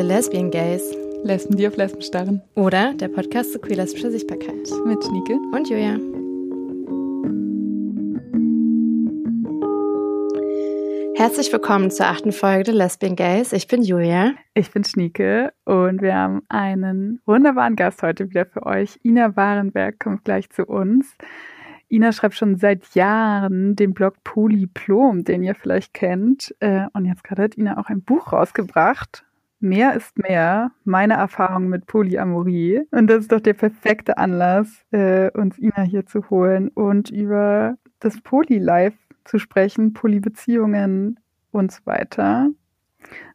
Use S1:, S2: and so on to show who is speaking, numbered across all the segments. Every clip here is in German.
S1: The Lesbian Gays.
S2: Lesben, die auf Lesben starren.
S1: Oder der Podcast zu queer-lesbischer Sichtbarkeit.
S2: Mit Schnieke.
S1: Und Julia. Herzlich willkommen zur achten Folge der Lesbian Gays. Ich bin Julia.
S2: Ich bin Schnieke und wir haben einen wunderbaren Gast heute wieder für euch. Ina Warenberg kommt gleich zu uns. Ina schreibt schon seit Jahren den Blog Polyplom, den ihr vielleicht kennt. Äh, und jetzt gerade hat Ina auch ein Buch rausgebracht. Mehr ist mehr, meine Erfahrung mit Polyamorie. Und das ist doch der perfekte Anlass, äh, uns Ina hier zu holen und über das Polylife zu sprechen, Polybeziehungen und so weiter.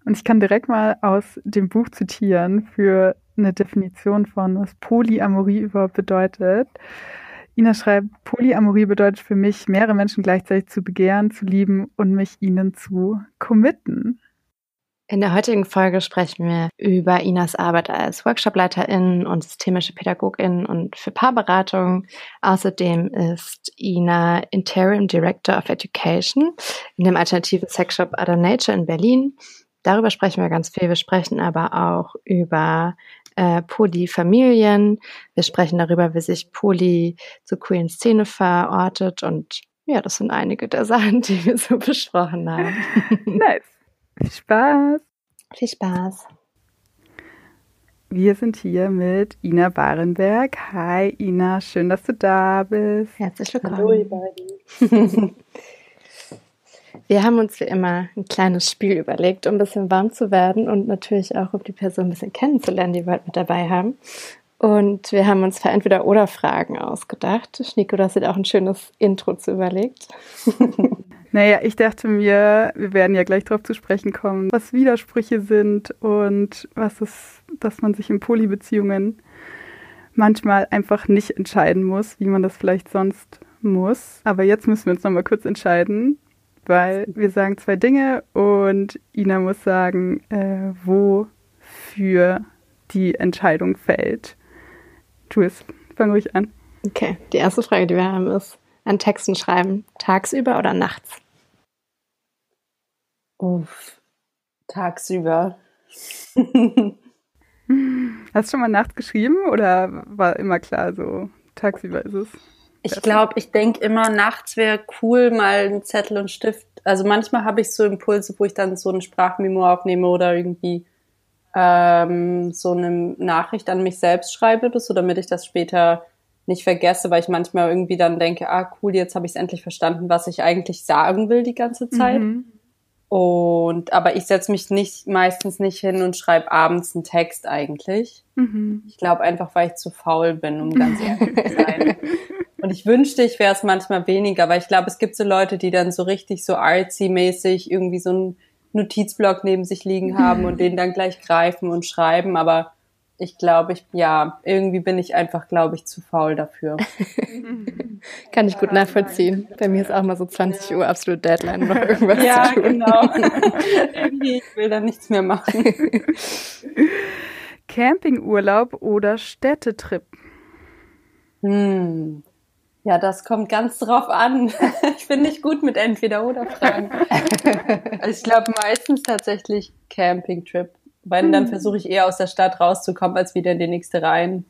S2: Und ich kann direkt mal aus dem Buch zitieren für eine Definition von, was Polyamorie überhaupt bedeutet. Ina schreibt, Polyamorie bedeutet für mich, mehrere Menschen gleichzeitig zu begehren, zu lieben und mich ihnen zu committen.
S1: In der heutigen Folge sprechen wir über Inas Arbeit als Workshopleiterin und systemische Pädagogin und für Paarberatung. Außerdem ist Ina Interim Director of Education in dem alternativen Sexshop Other Nature in Berlin. Darüber sprechen wir ganz viel. Wir sprechen aber auch über äh, Polyfamilien. Wir sprechen darüber, wie sich Poly zur queeren Szene verortet und ja, das sind einige der Sachen, die wir so besprochen haben.
S2: nice. Viel Spaß.
S1: Viel Spaß.
S2: Wir sind hier mit Ina Barenberg. Hi Ina, schön, dass du da bist.
S1: Herzlich willkommen. Hallo ihr beiden. Wir haben uns wie immer ein kleines Spiel überlegt, um ein bisschen warm zu werden und natürlich auch, um die Person ein bisschen kennenzulernen, die wir heute mit dabei haben. Und wir haben uns für entweder oder Fragen ausgedacht. Schnico, du hast dir auch ein schönes Intro zu überlegt.
S2: Naja, ich dachte mir, wir werden ja gleich darauf zu sprechen kommen, was Widersprüche sind und was es, dass man sich in Polybeziehungen manchmal einfach nicht entscheiden muss, wie man das vielleicht sonst muss. Aber jetzt müssen wir uns nochmal kurz entscheiden, weil wir sagen zwei Dinge und Ina muss sagen, äh, wofür die Entscheidung fällt. Tu es. Fang ruhig an.
S1: Okay, die erste Frage, die wir haben, ist, an Texten schreiben, tagsüber oder nachts?
S3: Uff, tagsüber.
S2: Hast du schon mal nachts geschrieben oder war immer klar so, tagsüber ist es?
S3: Ich glaube, ich denke immer, nachts wäre cool, mal einen Zettel und Stift. Also manchmal habe ich so Impulse, wo ich dann so eine Sprachmemo aufnehme oder irgendwie ähm, so eine Nachricht an mich selbst schreibe oder so, damit ich das später nicht vergesse, weil ich manchmal irgendwie dann denke, ah cool, jetzt habe ich es endlich verstanden, was ich eigentlich sagen will die ganze Zeit. Mhm. Und aber ich setze mich nicht meistens nicht hin und schreibe abends einen Text eigentlich. Mhm. Ich glaube einfach, weil ich zu faul bin, um ganz ehrlich zu sein. Und ich wünschte, ich wäre es manchmal weniger, weil ich glaube, es gibt so Leute, die dann so richtig so artsy-mäßig irgendwie so einen Notizblock neben sich liegen haben und den dann gleich greifen und schreiben. Aber ich glaube, ich, ja, irgendwie bin ich einfach, glaube ich, zu faul dafür.
S1: Kann ich gut nachvollziehen. Bei mir ist auch mal so 20 Uhr absolut Deadline, noch irgendwas
S3: ja, zu tun. genau. irgendwie, ich will da nichts mehr machen.
S2: Campingurlaub oder Städtetrip?
S3: Hm. Ja, das kommt ganz drauf an. Ich bin nicht gut mit Entweder-Oder-Fragen. Also ich glaube meistens tatsächlich Campingtrip. Weil dann hm. versuche ich eher aus der Stadt rauszukommen, als wieder in die nächste rein.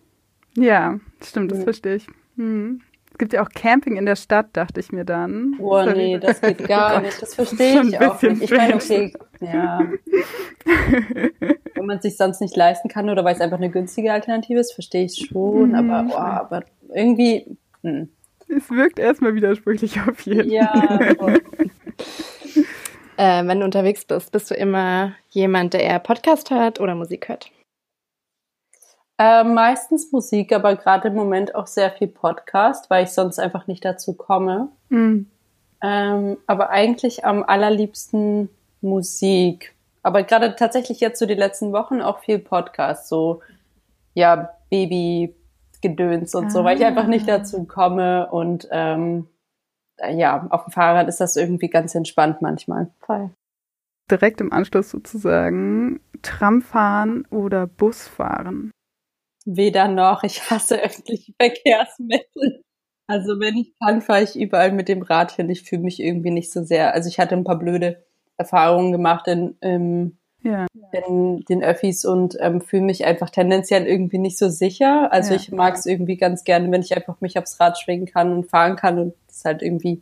S2: Ja, stimmt, das hm. verstehe ich. Hm. Es gibt ja auch Camping in der Stadt, dachte ich mir dann.
S3: Oh das nee, das geht gar nicht. Das verstehe ich auch nicht. Ich meine, okay, ja. Wenn man es sich sonst nicht leisten kann oder weil es einfach eine günstige Alternative ist, verstehe ich schon. Mhm. Aber, oh, aber irgendwie. Hm.
S2: Es wirkt erstmal widersprüchlich auf jeden
S1: Fall. Ja. Äh, wenn du unterwegs bist, bist du immer jemand, der eher Podcast hört oder Musik hört?
S3: Äh, meistens Musik, aber gerade im Moment auch sehr viel Podcast, weil ich sonst einfach nicht dazu komme. Mhm. Ähm, aber eigentlich am allerliebsten Musik. Aber gerade tatsächlich jetzt so die letzten Wochen auch viel Podcast, so ja, Babygedöns und ah. so, weil ich einfach nicht ah. dazu komme und ähm, äh, ja, auf dem Fahrrad ist das irgendwie ganz entspannt manchmal.
S1: Voll.
S2: Direkt im Anschluss sozusagen Tram fahren oder Bus fahren?
S3: Weder noch. Ich hasse öffentliche Verkehrsmittel. Also wenn ich kann, fahre ich überall mit dem Rad hin. Ich fühle mich irgendwie nicht so sehr. Also ich hatte ein paar blöde Erfahrungen gemacht in, im
S2: ja.
S3: in den Öffis und ähm, fühle mich einfach tendenziell irgendwie nicht so sicher. Also
S2: Ja.
S3: ich mag es irgendwie ganz gerne, wenn ich einfach mich aufs Rad schwingen kann und fahren kann und es ist halt irgendwie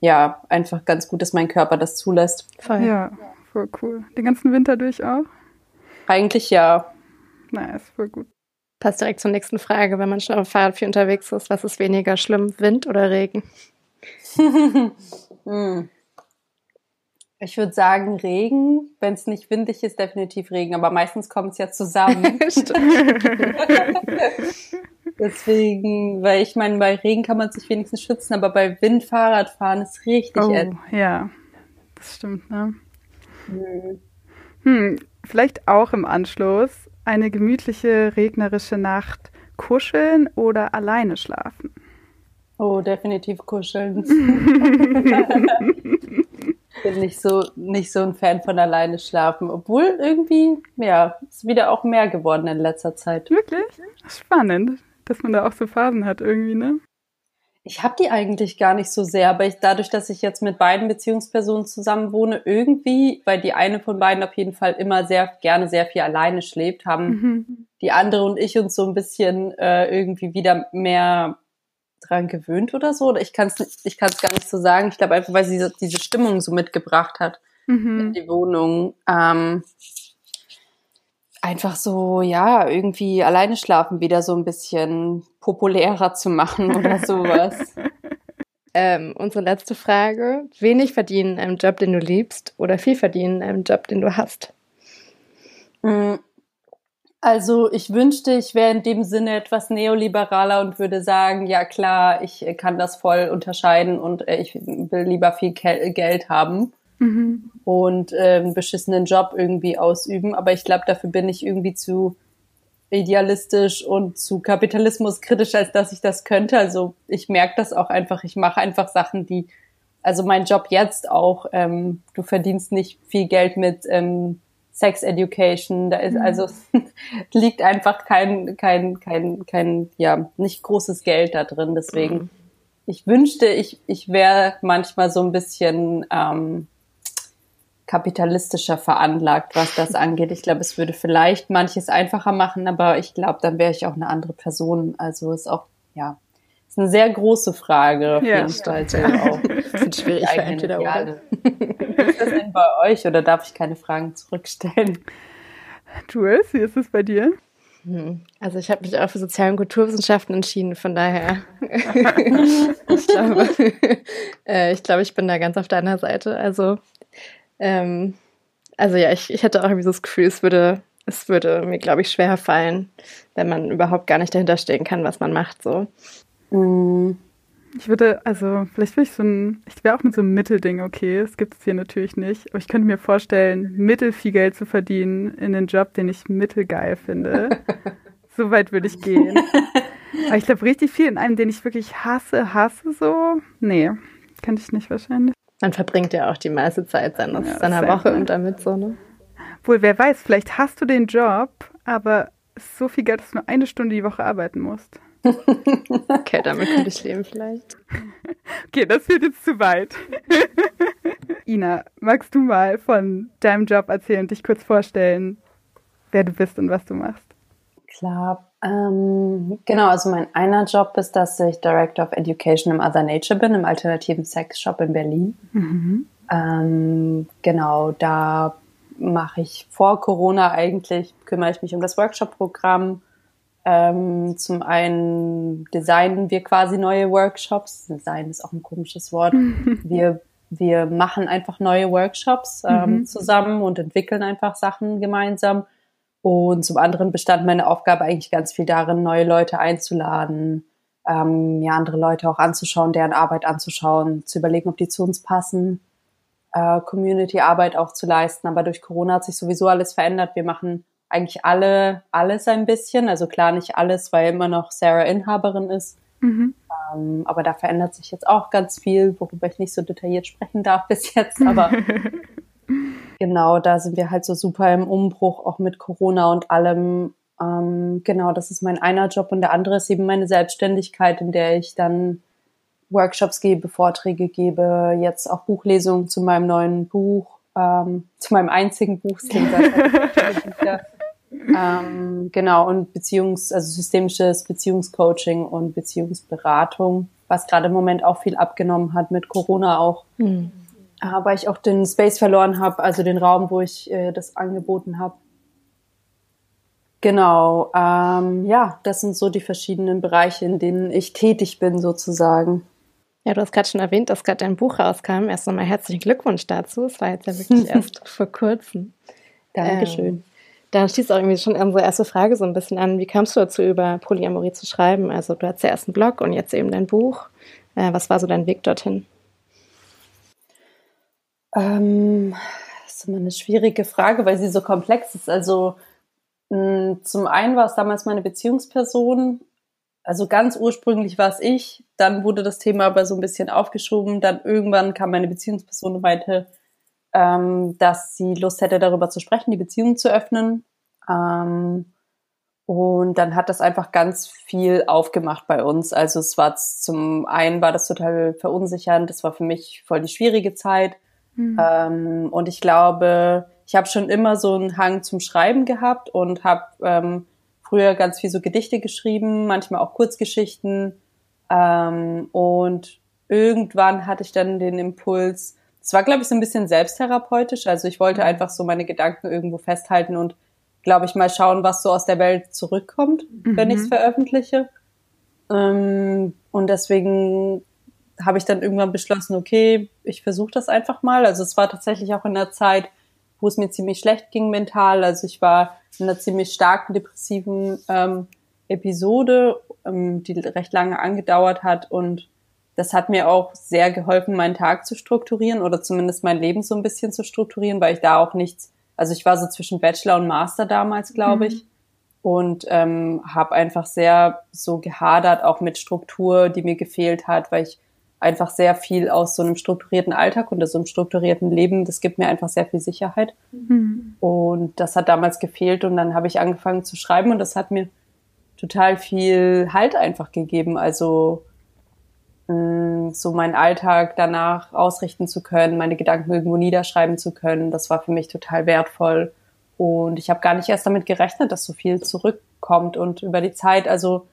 S3: ja einfach ganz gut, dass mein Körper das zulässt.
S1: Voll.
S2: Ja, voll cool. Den ganzen Winter durch auch?
S3: Eigentlich ja.
S2: Nice, voll gut.
S1: Passt direkt zur nächsten Frage, wenn man schon auf dem Fahrrad viel unterwegs ist, was ist weniger schlimm, Wind oder Regen?
S3: Hm. Ich würde sagen Regen. Wenn es nicht windig ist, definitiv Regen. Aber meistens kommt es ja zusammen. Deswegen, weil ich meine, bei Regen kann man sich wenigstens schützen, aber bei Wind Fahrradfahren ist richtig
S2: Oh, ja, das stimmt, ne?
S3: Hm.
S2: Hm, vielleicht auch im Anschluss eine gemütliche, regnerische Nacht kuscheln oder alleine schlafen.
S3: Oh, definitiv kuscheln. Bin nicht so, nicht so ein Fan von alleine schlafen, obwohl irgendwie, ja, ist wieder auch mehr geworden in letzter Zeit.
S2: Wirklich? Spannend, dass man da auch so Phasen hat irgendwie, ne?
S3: Ich habe die eigentlich gar nicht so sehr, aber ich, dadurch, dass ich jetzt mit beiden Beziehungspersonen zusammen wohne, irgendwie, weil die eine von beiden auf jeden Fall immer sehr gerne sehr viel alleine schläft, haben
S2: Mhm.
S3: die andere und ich uns so ein bisschen äh, irgendwie wieder mehr dran gewöhnt oder so. Oder ich kann es ich kann's gar nicht so sagen. Ich glaube einfach, weil sie diese, diese Stimmung so mitgebracht hat in
S2: Mhm.
S3: die Wohnung. Ähm, einfach so, ja, irgendwie alleine schlafen wieder so ein bisschen populärer zu machen oder sowas.
S1: Ähm, unsere letzte Frage. Wenig verdienen in einem Job, den du liebst oder viel verdienen in einem Job, den du hast?
S3: Mm, Also ich wünschte, ich wäre in dem Sinne etwas neoliberaler und würde sagen, ja klar, ich äh, kann das voll unterscheiden und äh, ich will lieber viel Geld haben
S2: Mhm.
S3: und äh, einen beschissenen Job irgendwie ausüben. Aber ich glaube, dafür bin ich irgendwie zu idealistisch und zu kapitalismuskritisch, als dass ich das könnte. Also ich merke das auch einfach. Ich mache einfach Sachen, die, also mein Job jetzt auch, ähm, du verdienst nicht viel Geld mit ähm, Sex Education. Da ist also liegt einfach kein, kein, kein, kein, ja, nicht großes Geld da drin. Deswegen, ich wünschte, ich, ich wäre manchmal so ein bisschen ähm, kapitalistischer veranlagt, was das angeht. Ich glaube, es würde vielleicht manches einfacher machen, aber ich glaube, dann wäre ich auch eine andere Person. Also ist auch, ja, ist eine sehr große Frage auf
S2: Ja,
S3: jeden Fall. Auch
S1: Wird schwierig für entweder oder.
S3: Wie ist das denn bei euch oder darf ich keine Fragen zurückstellen?
S2: Jules, wie ist es bei dir?
S1: Hm. Also ich habe mich auch für Sozial- und Kulturwissenschaften entschieden, von daher. ich, glaube, äh, ich glaube, ich bin da ganz auf deiner Seite. Also, ähm, also ja, ich, ich hätte auch irgendwie so das Gefühl, es würde, es würde mir, glaube ich, schwer fallen, wenn man überhaupt gar nicht dahinter stehen kann, was man macht. So.
S3: Mm,
S2: Ich würde, also, vielleicht würde ich so ein, ich wäre auch mit so einem Mittelding okay, das gibt es hier natürlich nicht, aber ich könnte mir vorstellen, mittel viel Geld zu verdienen in einen Job, den ich mittelgeil finde. so weit würde ich gehen. Aber ich glaube, richtig viel in einem, den ich wirklich hasse, hasse so, nee, könnte ich nicht wahrscheinlich.
S1: Man verbringt ja auch die meiste Zeit seiner,
S2: Ja,
S1: seiner Woche
S2: ne?
S1: und damit so, ne?
S2: Wohl, wer weiß, vielleicht hast du den Job, aber es ist so viel Geld, dass du nur eine Stunde die Woche arbeiten musst.
S1: Okay, damit könnte ich leben vielleicht.
S2: Okay, das wird jetzt zu weit. Ina, magst du mal von deinem Job erzählen und dich kurz vorstellen, wer du bist und was du machst?
S3: Klar. Ähm, genau, also mein einer Job ist, dass ich Director of Education im Other Nature bin, im alternativen Sexshop in Berlin. Ähm, genau, da mache ich vor Corona eigentlich, kümmere ich mich um das Workshop-Programm. Ähm, zum einen designen wir quasi neue Workshops. Design ist auch ein komisches Wort. Wir, wir machen einfach neue Workshops ähm,
S2: Mhm.
S3: zusammen und entwickeln einfach Sachen gemeinsam. Und zum anderen bestand meine Aufgabe eigentlich ganz viel darin, neue Leute einzuladen, ähm, ja, andere Leute auch anzuschauen, deren Arbeit anzuschauen, zu überlegen, ob die zu uns passen, äh, Community-Arbeit auch zu leisten. Aber durch Corona hat sich sowieso alles verändert. Wir machen eigentlich alle alles ein bisschen. Also klar nicht alles, weil immer noch Sarah Inhaberin ist.
S2: Mhm.
S3: Ähm, aber da verändert sich jetzt auch ganz viel, worüber ich nicht so detailliert sprechen darf bis jetzt. Aber genau, da sind wir halt so super im Umbruch, auch mit Corona und allem. Ähm, genau, das ist mein einer Job und der andere ist eben meine Selbstständigkeit, in der ich dann Workshops gebe, Vorträge gebe, jetzt auch Buchlesungen zu meinem neuen Buch ähm, zu meinem einzigen Buch. ähm, genau, und Beziehungs-, also systemisches Beziehungscoaching und Beziehungsberatung, was gerade im Moment auch viel abgenommen hat mit Corona auch. Mhm. weil ich auch den Space verloren habe, also den Raum, wo ich äh, das angeboten habe. Genau, ähm, ja, das sind so die verschiedenen Bereiche, in denen ich tätig bin sozusagen.
S1: Ja, du hast gerade schon erwähnt, dass gerade dein Buch rauskam. Erst nochmal herzlichen Glückwunsch dazu. Es war jetzt ja wirklich erst vor kurzem.
S3: Dankeschön. Ähm,
S1: da schließt auch irgendwie schon unsere erste Frage so ein bisschen an. Wie kamst du dazu, über Polyamorie zu schreiben? Also du hattest ja erst einen Blog und jetzt eben dein Buch. Äh, was war so dein Weg dorthin?
S3: Ähm, das ist immer eine schwierige Frage, weil sie so komplex ist. Also mh, zum einen war es damals meine Beziehungsperson. Also ganz ursprünglich war es ich. Dann wurde das Thema aber so ein bisschen aufgeschoben. Dann irgendwann kam meine Beziehungsperson und meinte, ähm, dass sie Lust hätte, darüber zu sprechen, die Beziehung zu öffnen. Ähm, und dann hat das einfach ganz viel aufgemacht bei uns. Also es war zum einen war das total verunsichernd, das war für mich voll die schwierige Zeit. Mhm. Ähm, und ich glaube, ich habe schon immer so einen Hang zum Schreiben gehabt und habe ähm, früher ganz viel so Gedichte geschrieben, manchmal auch Kurzgeschichten. Ähm, und irgendwann hatte ich dann den Impuls, es war, glaube ich, so ein bisschen selbsttherapeutisch. Also ich wollte einfach so meine Gedanken irgendwo festhalten und, glaube ich, mal schauen, was so aus der Welt zurückkommt, mhm. wenn ich es veröffentliche. Ähm, und deswegen habe ich dann irgendwann beschlossen, okay, ich versuche das einfach mal. Also es war tatsächlich auch in der Zeit, wo es mir ziemlich schlecht ging mental. Also ich war in einer ziemlich starken depressiven ähm, Episode, ähm, die recht lange angedauert hat und das hat mir auch sehr geholfen, meinen Tag zu strukturieren oder zumindest mein Leben so ein bisschen zu strukturieren, weil ich da auch nichts, also ich war so zwischen Bachelor und Master damals, glaube mhm. ich, und ähm, habe einfach sehr so gehadert, auch mit Struktur, die mir gefehlt hat, weil ich einfach sehr viel aus so einem strukturierten Alltag und aus so einem strukturierten Leben, das gibt mir einfach sehr viel Sicherheit. Mhm. Und das hat damals gefehlt und dann habe ich angefangen zu schreiben und das hat mir total viel Halt einfach gegeben. Also so meinen Alltag danach ausrichten zu können, meine Gedanken irgendwo niederschreiben zu können. Das war für mich total wertvoll. Und ich habe gar nicht erst damit gerechnet, dass so viel zurückkommt. Und über die Zeit, also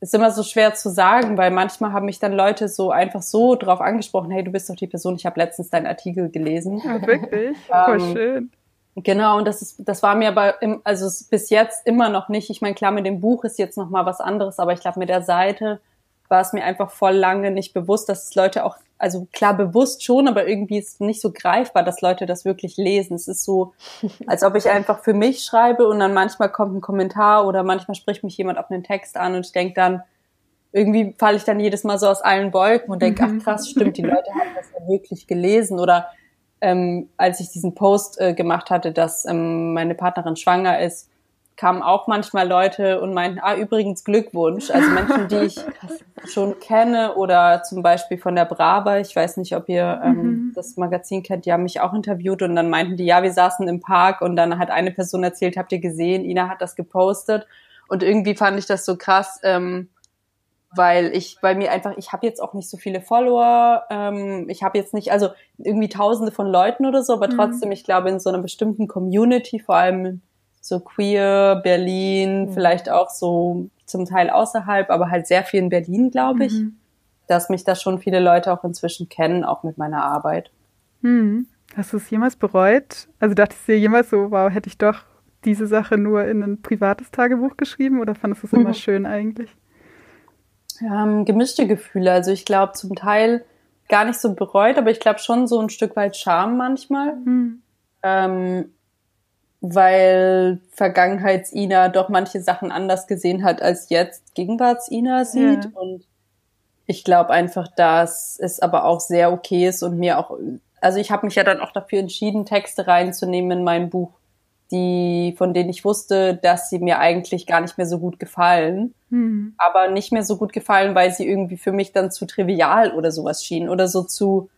S3: ist immer so schwer zu sagen, weil manchmal haben mich dann Leute so einfach so drauf angesprochen, hey, du bist doch die Person, ich habe letztens deinen Artikel gelesen.
S2: Ja, wirklich? Voll ähm, schön.
S3: Genau, und das ist, das war mir aber, im, also bis jetzt immer noch nicht. Ich meine, klar, mit dem Buch ist jetzt noch mal was anderes, aber ich glaube, mit der Seite war es mir einfach voll lange nicht bewusst, dass es Leute auch, also klar bewusst schon, aber irgendwie ist es nicht so greifbar, dass Leute das wirklich lesen. Es ist so, als ob ich einfach für mich schreibe und dann manchmal kommt ein Kommentar oder manchmal spricht mich jemand auf einen Text an und ich denke dann, irgendwie falle ich dann jedes Mal so aus allen Wolken und denke, ach mhm. krass, stimmt, die Leute haben das ja wirklich gelesen. Oder ähm, als ich diesen Post äh, gemacht hatte, dass ähm, meine Partnerin schwanger ist, kamen auch manchmal Leute und meinten, ah, übrigens Glückwunsch. Also Menschen, die ich schon kenne oder zum Beispiel von der Brava, ich weiß nicht, ob ihr ähm, mhm. das Magazin kennt, die haben mich auch interviewt und dann meinten die, ja, wir saßen im Park und dann hat eine Person erzählt, habt ihr gesehen, Ina hat das gepostet und irgendwie fand ich das so krass, ähm, weil ich bei mir einfach, ich habe jetzt auch nicht so viele Follower, ähm, ich habe jetzt nicht, also irgendwie tausende von Leuten oder so, aber mhm. trotzdem, ich glaube, in so einer bestimmten Community, vor allem so queer, Berlin, mhm. vielleicht auch so zum Teil außerhalb, aber halt sehr viel in Berlin, glaube ich, mhm. dass mich da schon viele Leute auch inzwischen kennen, auch mit meiner Arbeit.
S2: Mhm. Hast du es jemals bereut? Also dachtest du dir jemals so, wow, hätte ich doch diese Sache nur in ein privates Tagebuch geschrieben oder fandest du es immer mhm. schön eigentlich?
S3: Ähm, gemischte Gefühle. Also ich glaube zum Teil gar nicht so bereut, aber ich glaube schon so ein Stück weit Scham manchmal. Mhm. Ähm, weil Vergangenheits-Ina doch manche Sachen anders gesehen hat, als jetzt Gegenwarts-Ina sieht. Ja. Und ich glaube einfach, dass es aber auch sehr okay ist und mir auch, also ich habe mich ja dann auch dafür entschieden, Texte reinzunehmen in mein Buch, die, von denen ich wusste, dass sie mir eigentlich gar nicht mehr so gut gefallen. Mhm. Aber nicht mehr so gut gefallen, weil sie irgendwie für mich dann zu trivial oder sowas schienen oder so zu,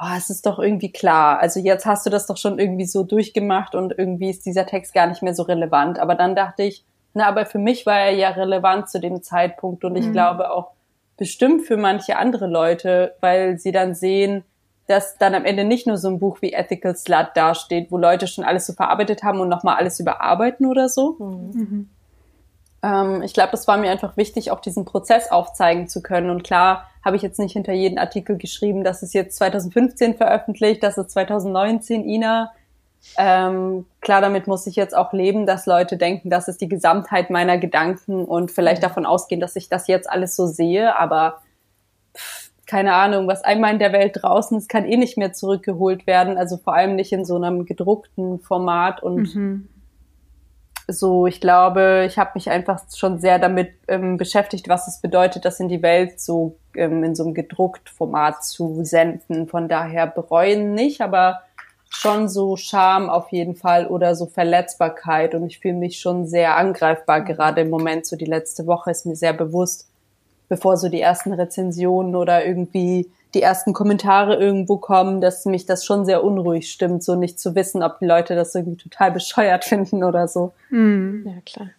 S3: oh, es ist doch irgendwie klar. Also jetzt hast du das doch schon irgendwie so durchgemacht und irgendwie ist dieser Text gar nicht mehr so relevant. Aber dann dachte ich, na, aber für mich war er ja relevant zu dem Zeitpunkt und ich mhm. glaube auch bestimmt für manche andere Leute, weil sie dann sehen, dass dann am Ende nicht nur so ein Buch wie Ethical Slut dasteht, wo Leute schon alles so verarbeitet haben und nochmal alles überarbeiten oder so. Mhm. Ähm, ich glaube, das war mir einfach wichtig, auch diesen Prozess aufzeigen zu können. Und klar habe ich jetzt nicht hinter jeden Artikel geschrieben, dass es jetzt 2015 veröffentlicht, dass es 2019 Ina. Ähm, klar, damit muss ich jetzt auch leben, dass Leute denken, das ist die Gesamtheit meiner Gedanken und vielleicht davon ausgehen, dass ich das jetzt alles so sehe, aber pff, keine Ahnung, was einmal in der Welt draußen ist, kann eh nicht mehr zurückgeholt werden, also vor allem nicht in so einem gedruckten Format und mhm so, ich glaube, ich habe mich einfach schon sehr damit ähm, beschäftigt, was es bedeutet, das in die Welt so ähm, in so einem gedruckt Format zu senden. Von daher bereuen nicht, aber schon so Scham auf jeden Fall oder so Verletzbarkeit. Und ich fühle mich schon sehr angreifbar gerade im Moment. So die letzte Woche ist mir sehr bewusst, bevor so die ersten Rezensionen oder irgendwie die ersten Kommentare irgendwo kommen, dass mich das schon sehr unruhig stimmt, so nicht zu wissen, ob die Leute das irgendwie total bescheuert finden oder so.
S1: Mhm. Ja, klar.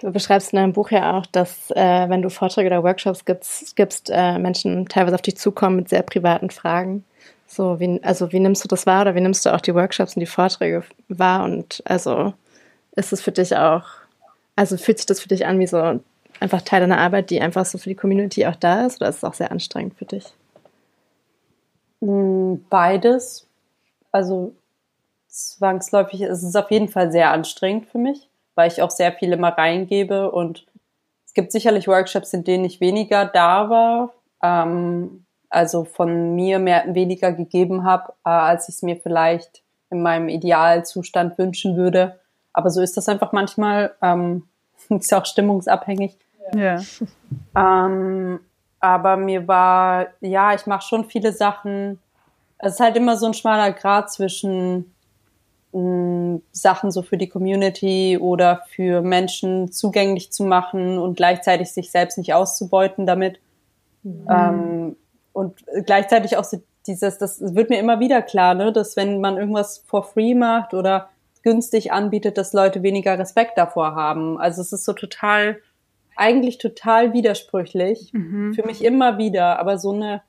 S1: Du beschreibst in deinem Buch ja auch, dass äh, wenn du Vorträge oder Workshops gibst, gibst äh, Menschen teilweise auf dich zukommen mit sehr privaten Fragen. So, wie, also wie nimmst du das wahr oder wie nimmst du auch die Workshops und die Vorträge wahr? Und also ist es für dich auch, also fühlt sich das für dich an wie so einfach Teil deiner Arbeit, die einfach so für die Community auch da ist, oder ist es auch sehr anstrengend für dich?
S3: Hm, beides. Also zwangsläufig ist es auf jeden Fall sehr anstrengend für mich, weil ich auch sehr viel immer reingebe und es gibt sicherlich Workshops, in denen ich weniger da war, ähm, also von mir mehr weniger gegeben habe, äh, als ich es mir vielleicht in meinem Idealzustand wünschen würde. Aber so ist das einfach manchmal. Ähm, ist auch stimmungsabhängig. Ja. Ähm, aber mir war, ja, ich mache schon viele Sachen. Es ist halt immer so ein schmaler Grad zwischen mh, mm, Sachen so für die Community oder für Menschen zugänglich zu machen und gleichzeitig sich selbst nicht auszubeuten damit. Mhm. Ähm, und gleichzeitig auch so dieses, das wird mir immer wieder klar, ne, dass wenn man irgendwas for free macht oder günstig anbietet, dass Leute weniger Respekt davor haben. Also es ist so total eigentlich total widersprüchlich. Mhm. Für mich immer wieder. Aber so eine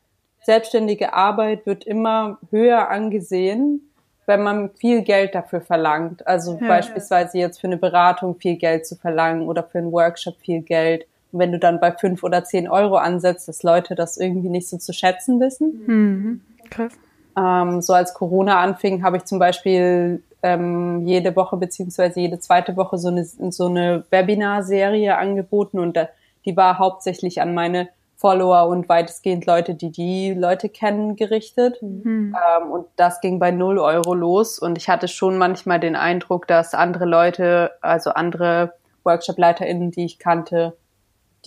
S3: selbstständige Arbeit wird immer höher angesehen, wenn man viel Geld dafür verlangt. Also ja, beispielsweise jetzt für eine Beratung viel Geld zu verlangen oder für einen Workshop viel Geld. Und wenn du dann bei fünf oder zehn Euro ansetzt, dass Leute das irgendwie nicht so zu schätzen wissen. Mhm. Krass. Ähm, so als Corona anfing, habe ich zum Beispiel ähm, jede Woche beziehungsweise jede zweite Woche so eine, so eine Webinar-Serie angeboten und da, die war hauptsächlich an meine Follower und weitestgehend Leute, die die Leute kennen, gerichtet. Mhm. Ähm, und das ging bei null Euro los. Und ich hatte schon manchmal den Eindruck, dass andere Leute, also andere Workshop-LeiterInnen, die ich kannte,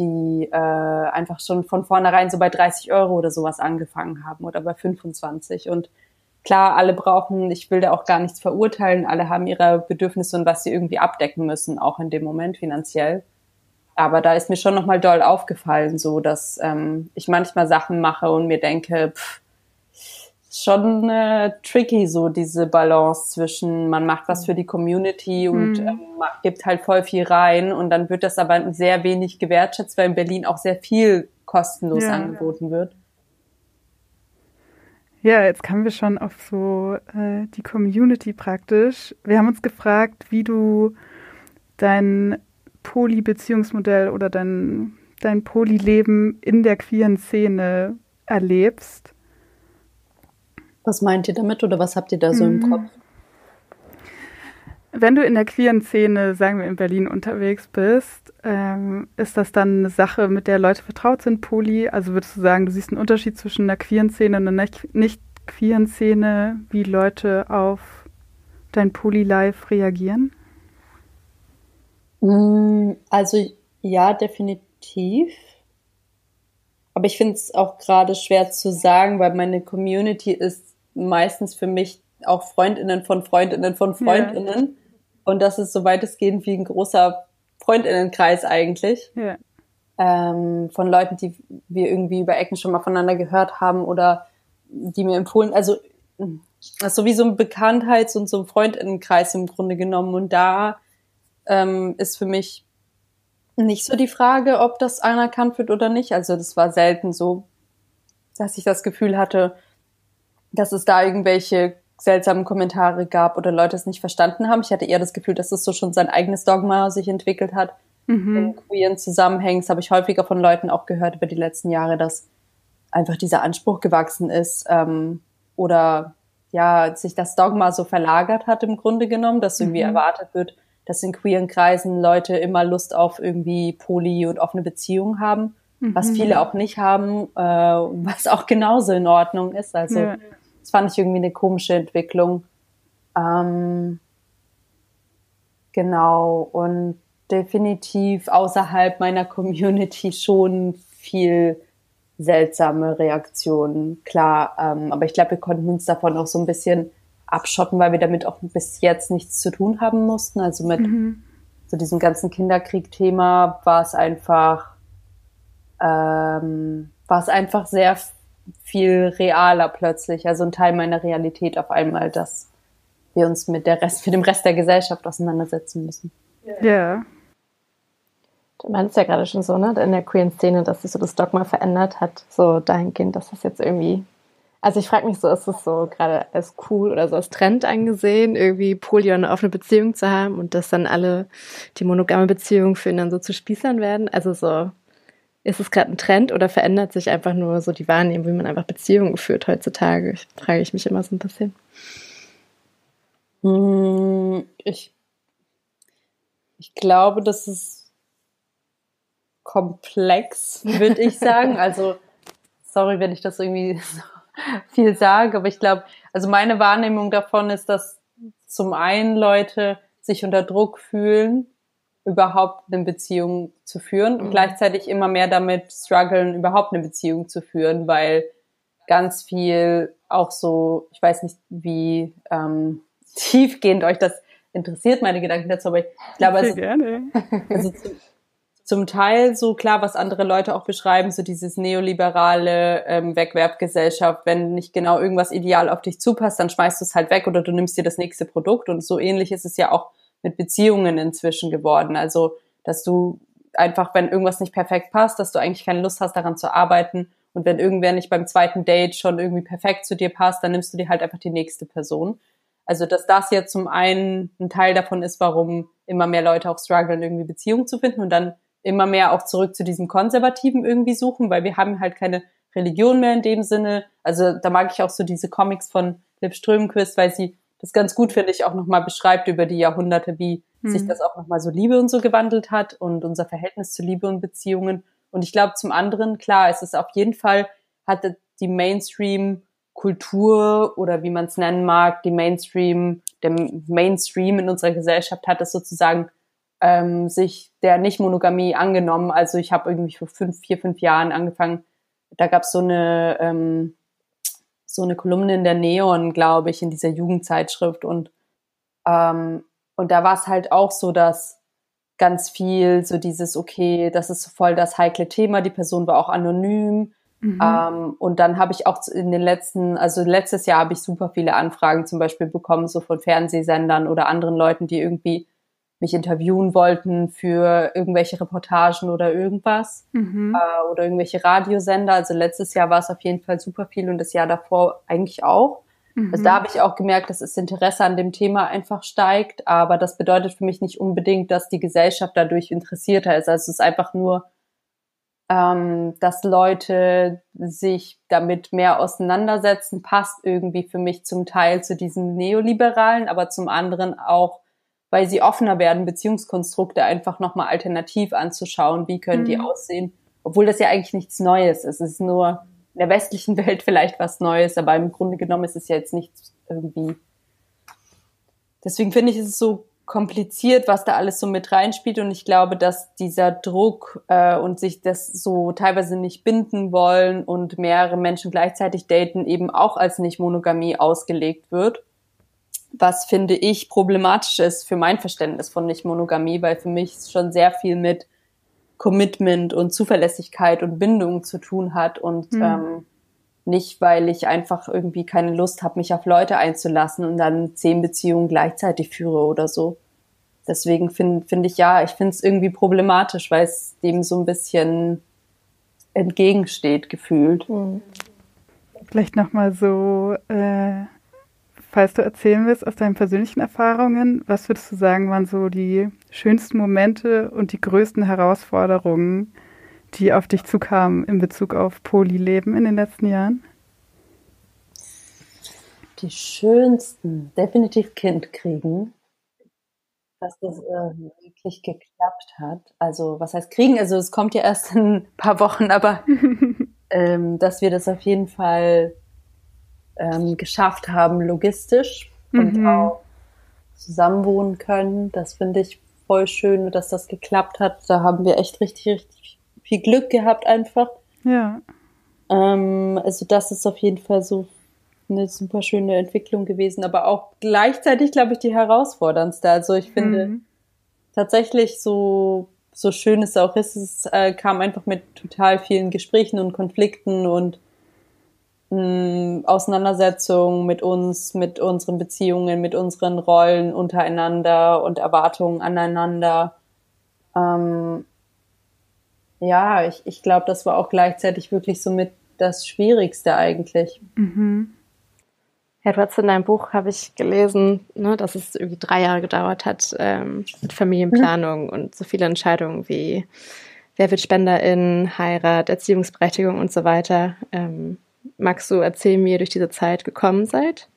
S3: die äh, einfach schon von vornherein so bei 30 Euro oder sowas angefangen haben oder bei 25. Und klar, alle brauchen, ich will da auch gar nichts verurteilen, alle haben ihre Bedürfnisse und was sie irgendwie abdecken müssen, auch in dem Moment finanziell. Aber da ist mir schon nochmal doll aufgefallen, so dass ähm, ich manchmal Sachen mache und mir denke, pff, schon äh, tricky, so diese Balance zwischen, man macht was für die Community und mhm. ähm, gibt halt voll viel rein und dann wird das aber sehr wenig gewertschätzt, weil in Berlin auch sehr viel kostenlos ja. angeboten wird.
S2: Ja, jetzt kamen wir schon auf so äh, die Community praktisch. Wir haben uns gefragt, wie du dein Poly-Beziehungsmodell oder dein, dein Poly-Leben in der queeren Szene erlebst.
S3: Was meint ihr damit oder was habt ihr da so mhm. im Kopf?
S2: Wenn du in der queeren Szene, sagen wir in Berlin, unterwegs bist, ähm, ist das dann eine Sache, mit der Leute vertraut sind, Poli? Also würdest du sagen, du siehst einen Unterschied zwischen einer queeren Szene und einer nicht queeren Szene, wie Leute auf dein Poly-Life reagieren?
S3: Mm, also ja, definitiv. Aber ich finde es auch gerade schwer zu sagen, weil meine Community ist meistens für mich auch Freundinnen von Freundinnen von Freundinnen. Ja. Und das ist so weitestgehend wie ein großer Freundinnenkreis eigentlich. Ja. Ähm, von Leuten, die wir irgendwie über Ecken schon mal voneinander gehört haben oder die mir empfohlen, also das ist so wie so ein Bekanntheits- und so ein Freundinnenkreis im Grunde genommen. Und da ähm, ist für mich nicht so die Frage, ob das anerkannt wird oder nicht. Also das war selten so, dass ich das Gefühl hatte, dass es da irgendwelche seltsamen Kommentare gab oder Leute es nicht verstanden haben. Ich hatte eher das Gefühl, dass es so schon sein eigenes Dogma sich entwickelt hat. Mhm. In queeren Zusammenhängen habe ich häufiger von Leuten auch gehört über die letzten Jahre, dass einfach dieser Anspruch gewachsen ist ähm, oder ja, sich das Dogma so verlagert hat im Grunde genommen, dass irgendwie mhm. erwartet wird, dass in queeren Kreisen Leute immer Lust auf irgendwie Poly- und offene Beziehungen haben, mhm. was viele auch nicht haben, äh, was auch genauso in Ordnung ist. Also ja. Das fand ich irgendwie eine komische Entwicklung. Ähm, genau, und definitiv außerhalb meiner Community schon viel seltsame Reaktionen, klar. Ähm, aber ich glaube, wir konnten uns davon auch so ein bisschen abschotten, weil wir damit auch bis jetzt nichts zu tun haben mussten. Also mit mhm. so diesem ganzen Kinderkrieg-Thema war es einfach, ähm, war es einfach sehr viel realer plötzlich. Also ein Teil meiner Realität auf einmal, dass wir uns mit der Rest, mit dem Rest der Gesellschaft auseinandersetzen müssen.
S2: Ja.
S1: Du meinst ja gerade schon so, ne, in der queeren Szene, dass sich so das Dogma verändert hat, so dahingehend, dass das jetzt irgendwie also ich frage mich so, ist es so gerade als cool oder so als Trend angesehen, irgendwie Poly eine offene Beziehung zu haben und dass dann alle die monogame Beziehung für ihn dann so zu Spießern werden? Also so, ist es gerade ein Trend oder verändert sich einfach nur so die Wahrnehmung, wie man einfach Beziehungen führt heutzutage? Frage ich mich immer so ein bisschen.
S3: Hm, ich, ich glaube, das ist komplex, würde ich sagen. Also, sorry, wenn ich das irgendwie so viel sage, aber ich glaube, also meine Wahrnehmung davon ist, dass zum einen Leute sich unter Druck fühlen, überhaupt eine Beziehung zu führen und mhm. gleichzeitig immer mehr damit strugglen, überhaupt eine Beziehung zu führen, weil ganz viel auch so, ich weiß nicht, wie ähm, tiefgehend euch das interessiert, meine Gedanken dazu, aber ich glaube, also, also zum Teil so klar, was andere Leute auch beschreiben, so dieses neoliberale ähm, Wegwerfgesellschaft, wenn nicht genau irgendwas ideal auf dich zupasst, dann schmeißt du es halt weg oder du nimmst dir das nächste Produkt und so ähnlich ist es ja auch mit Beziehungen inzwischen geworden. Also, dass du einfach, wenn irgendwas nicht perfekt passt, dass du eigentlich keine Lust hast, daran zu arbeiten und wenn irgendwer nicht beim zweiten Date schon irgendwie perfekt zu dir passt, dann nimmst du dir halt einfach die nächste Person. Also, dass das ja zum einen ein Teil davon ist, warum immer mehr Leute auch strugglen, irgendwie Beziehungen zu finden und dann immer mehr auch zurück zu diesem Konservativen irgendwie suchen, weil wir haben halt keine Religion mehr in dem Sinne. Also da mag ich auch so diese Comics von Liv Strömquist, weil sie das ganz gut, finde ich, auch nochmal beschreibt über die Jahrhunderte, wie mhm. sich das auch nochmal so Liebe und so gewandelt hat und unser Verhältnis zu Liebe und Beziehungen. Und ich glaube, zum anderen, klar, es ist auf jeden Fall, hatte die Mainstream-Kultur oder wie man es nennen mag, die Mainstream, der Mainstream in unserer Gesellschaft hat es sozusagen ähm, sich der Nicht-Monogamie angenommen. Also ich habe irgendwie vor fünf, vier, fünf Jahren angefangen. Da gab es so eine ähm, so eine Kolumne in der Neon, glaube ich, in dieser Jugendzeitschrift und ähm, und da war es halt auch so, dass ganz viel so dieses okay, das ist voll das heikle Thema. Die Person war auch anonym. Mhm. Ähm, und dann habe ich auch in den letzten, also letztes Jahr habe ich super viele Anfragen zum Beispiel bekommen, so von Fernsehsendern oder anderen Leuten, die irgendwie mich interviewen wollten für irgendwelche Reportagen oder irgendwas mhm. äh, oder irgendwelche Radiosender. Also letztes Jahr war es auf jeden Fall super viel und das Jahr davor eigentlich auch. Mhm. Also da habe ich auch gemerkt, dass das Interesse an dem Thema einfach steigt, aber das bedeutet für mich nicht unbedingt, dass die Gesellschaft dadurch interessierter ist. Also es ist einfach nur, ähm, dass Leute sich damit mehr auseinandersetzen, passt irgendwie für mich zum Teil zu diesen Neoliberalen, aber zum anderen auch weil sie offener werden, Beziehungskonstrukte einfach nochmal alternativ anzuschauen, wie können mhm. die aussehen, obwohl das ja eigentlich nichts Neues ist. Es ist nur in der westlichen Welt vielleicht was Neues, aber im Grunde genommen ist es ja jetzt nichts irgendwie. Deswegen finde ich es so kompliziert, was da alles so mit reinspielt und ich glaube, dass dieser Druck äh, und sich das so teilweise nicht binden wollen und mehrere Menschen gleichzeitig daten eben auch als Nicht-Monogamie ausgelegt wird was finde ich problematisch ist für mein Verständnis von Nicht-Monogamie, weil für mich schon sehr viel mit Commitment und Zuverlässigkeit und Bindung zu tun hat und mhm. ähm, nicht, weil ich einfach irgendwie keine Lust habe, mich auf Leute einzulassen und dann zehn Beziehungen gleichzeitig führe oder so. Deswegen finde find ich ja, ich finde es irgendwie problematisch, weil es dem so ein bisschen entgegensteht gefühlt. Mhm.
S2: Vielleicht nochmal so, äh, falls du erzählen willst aus deinen persönlichen Erfahrungen, was würdest du sagen, waren so die schönsten Momente und die größten Herausforderungen, die auf dich zukamen in Bezug auf Polyleben in den letzten Jahren?
S3: Die schönsten, definitiv Kind kriegen, dass das äh, wirklich geklappt hat. Also was heißt kriegen? Also es kommt ja erst in ein paar Wochen, aber ähm, dass wir das auf jeden Fall ähm, geschafft haben, logistisch mhm. und auch zusammenwohnen können. Das finde ich voll schön, dass das geklappt hat. Da haben wir echt richtig, richtig viel Glück gehabt einfach.
S2: Ja.
S3: Ähm, also das ist auf jeden Fall so eine super schöne Entwicklung gewesen, aber auch gleichzeitig, glaube ich, die herausforderndste. Also ich finde mhm. tatsächlich so, so schön es auch ist, es äh, kam einfach mit total vielen Gesprächen und Konflikten und mh, mm, Auseinandersetzungen mit uns, mit unseren Beziehungen, mit unseren Rollen untereinander und Erwartungen aneinander. Ähm, ja, ich, ich glaube, das war auch gleichzeitig wirklich so mit das Schwierigste eigentlich.
S1: Mhm. Ja, du hast in deinem Buch, habe ich gelesen, ne, dass es irgendwie drei Jahre gedauert hat ähm, mit Familienplanung mhm. und so viele Entscheidungen wie wer wird Spenderin, Heirat, Erziehungsberechtigung und so weiter. Ähm, magst du erzählen, wie ihr durch diese Zeit gekommen seid?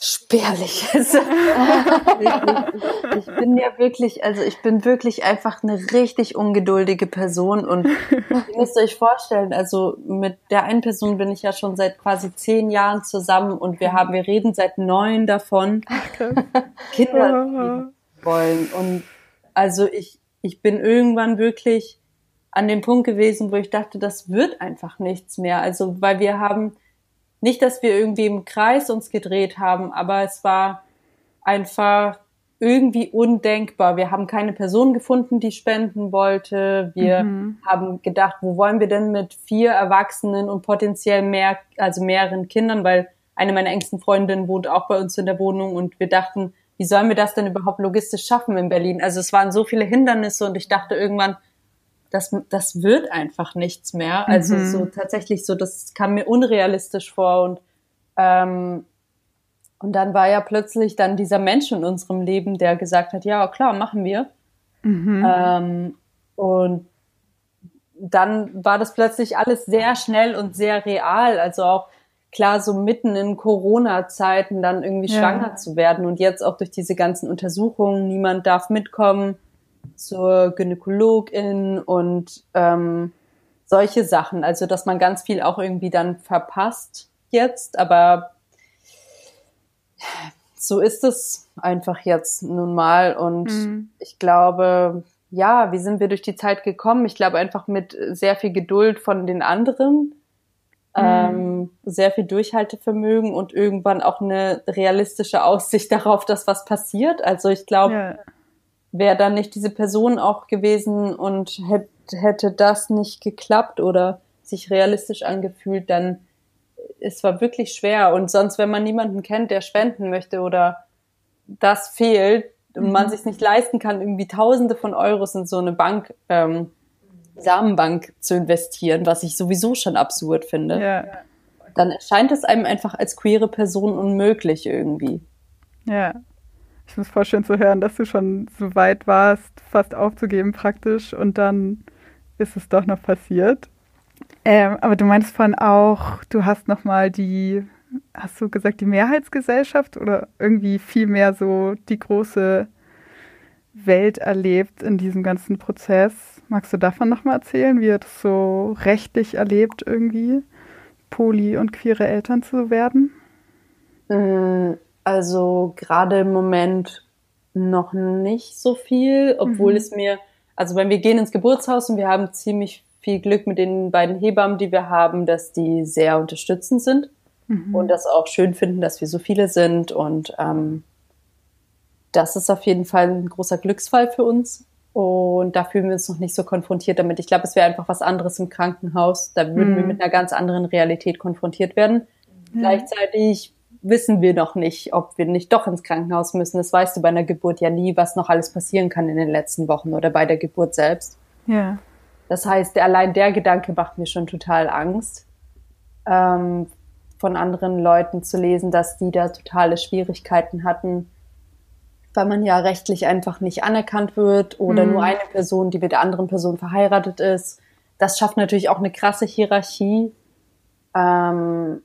S3: spärlich. Ich bin ja wirklich, also ich bin wirklich einfach eine richtig ungeduldige Person und ihr müsst euch vorstellen, also mit der einen Person bin ich ja schon seit quasi zehn Jahren zusammen und wir haben, wir reden seit neun davon, Kinder wollen und also ich, ich bin irgendwann wirklich an dem Punkt gewesen, wo ich dachte, das wird einfach nichts mehr. Also, weil wir haben, nicht, dass wir irgendwie im Kreis uns gedreht haben, aber es war einfach irgendwie undenkbar. Wir haben keine Person gefunden, die spenden wollte. Wir mhm. haben gedacht, wo wollen wir denn mit vier Erwachsenen und potenziell mehr, also mehreren Kindern, weil eine meiner engsten Freundinnen wohnt auch bei uns in der Wohnung und wir dachten, wie sollen wir das denn überhaupt logistisch schaffen in Berlin? Also es waren so viele Hindernisse und ich dachte irgendwann, das, das wird einfach nichts mehr. Also mhm. so tatsächlich so, das kam mir unrealistisch vor und ähm, und dann war ja plötzlich dann dieser Mensch in unserem Leben, der gesagt hat, ja klar, machen wir. Mhm. Ähm, und dann war das plötzlich alles sehr schnell und sehr real. Also auch klar, so mitten in Corona-Zeiten dann irgendwie ja. schwanger zu werden und jetzt auch durch diese ganzen Untersuchungen, niemand darf mitkommen zur Gynäkologin und ähm, solche Sachen. Also, dass man ganz viel auch irgendwie dann verpasst jetzt, aber so ist es einfach jetzt nun mal. Und mhm. ich glaube, ja, wie sind wir durch die Zeit gekommen? Ich glaube einfach mit sehr viel Geduld von den anderen, mhm. ähm, sehr viel Durchhaltevermögen und irgendwann auch eine realistische Aussicht darauf, dass was passiert. Also ich glaube, ja wäre dann nicht diese Person auch gewesen und hätte, hätte das nicht geklappt oder sich realistisch angefühlt, dann es war wirklich schwer. Und sonst, wenn man niemanden kennt, der spenden möchte oder das fehlt und mhm. man sich nicht leisten kann, irgendwie Tausende von Euros in so eine Bank, ähm, Samenbank zu investieren, was ich sowieso schon absurd finde, ja. dann erscheint es einem einfach als queere Person unmöglich irgendwie.
S2: Ja, ich muss voll schön zu hören, dass du schon so weit warst, fast aufzugeben praktisch und dann ist es doch noch passiert. Ähm, aber du meinst von auch, du hast nochmal die, hast du gesagt, die Mehrheitsgesellschaft oder irgendwie viel mehr so die große Welt erlebt in diesem ganzen Prozess. Magst du davon nochmal erzählen, wie ihr das so rechtlich erlebt irgendwie, poly- und queere Eltern zu werden?
S3: Äh, also gerade im Moment noch nicht so viel, obwohl mhm. es mir, also wenn wir gehen ins Geburtshaus und wir haben ziemlich viel Glück mit den beiden Hebammen, die wir haben, dass die sehr unterstützend sind mhm. und das auch schön finden, dass wir so viele sind und ähm, das ist auf jeden Fall ein großer Glücksfall für uns. Und da fühlen wir uns noch nicht so konfrontiert damit. Ich glaube, es wäre einfach was anderes im Krankenhaus. Da würden mhm. wir mit einer ganz anderen Realität konfrontiert werden. Ja. Gleichzeitig wissen wir noch nicht, ob wir nicht doch ins Krankenhaus müssen. Das weißt du bei einer Geburt ja nie, was noch alles passieren kann in den letzten Wochen oder bei der Geburt selbst.
S2: Ja.
S3: Das heißt, allein der Gedanke macht mir schon total Angst. ähm, von anderen Leuten zu lesen, dass die da totale Schwierigkeiten hatten, weil man ja rechtlich einfach nicht anerkannt wird oder mhm. nur eine Person, die mit der anderen Person verheiratet ist. Das schafft natürlich auch eine krasse Hierarchie. Ähm,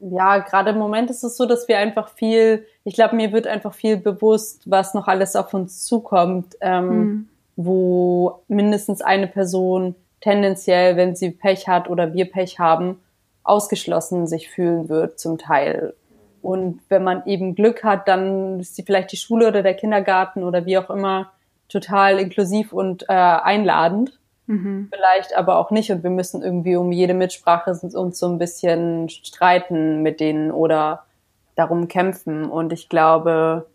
S3: ja, gerade im Moment ist es so, dass wir einfach viel, ich glaube, mir wird einfach viel bewusst, was noch alles auf uns zukommt, ähm, mhm. wo mindestens eine Person tendenziell, wenn sie Pech hat oder wir Pech haben, ausgeschlossen sich fühlen wird zum Teil. Und wenn man eben Glück hat, dann ist sie vielleicht die Schule oder der Kindergarten oder wie auch immer total inklusiv und äh, einladend. Mhm. Vielleicht aber auch nicht. Und wir müssen irgendwie um jede Mitsprache uns so ein bisschen streiten mit denen oder darum kämpfen. Und ich glaube,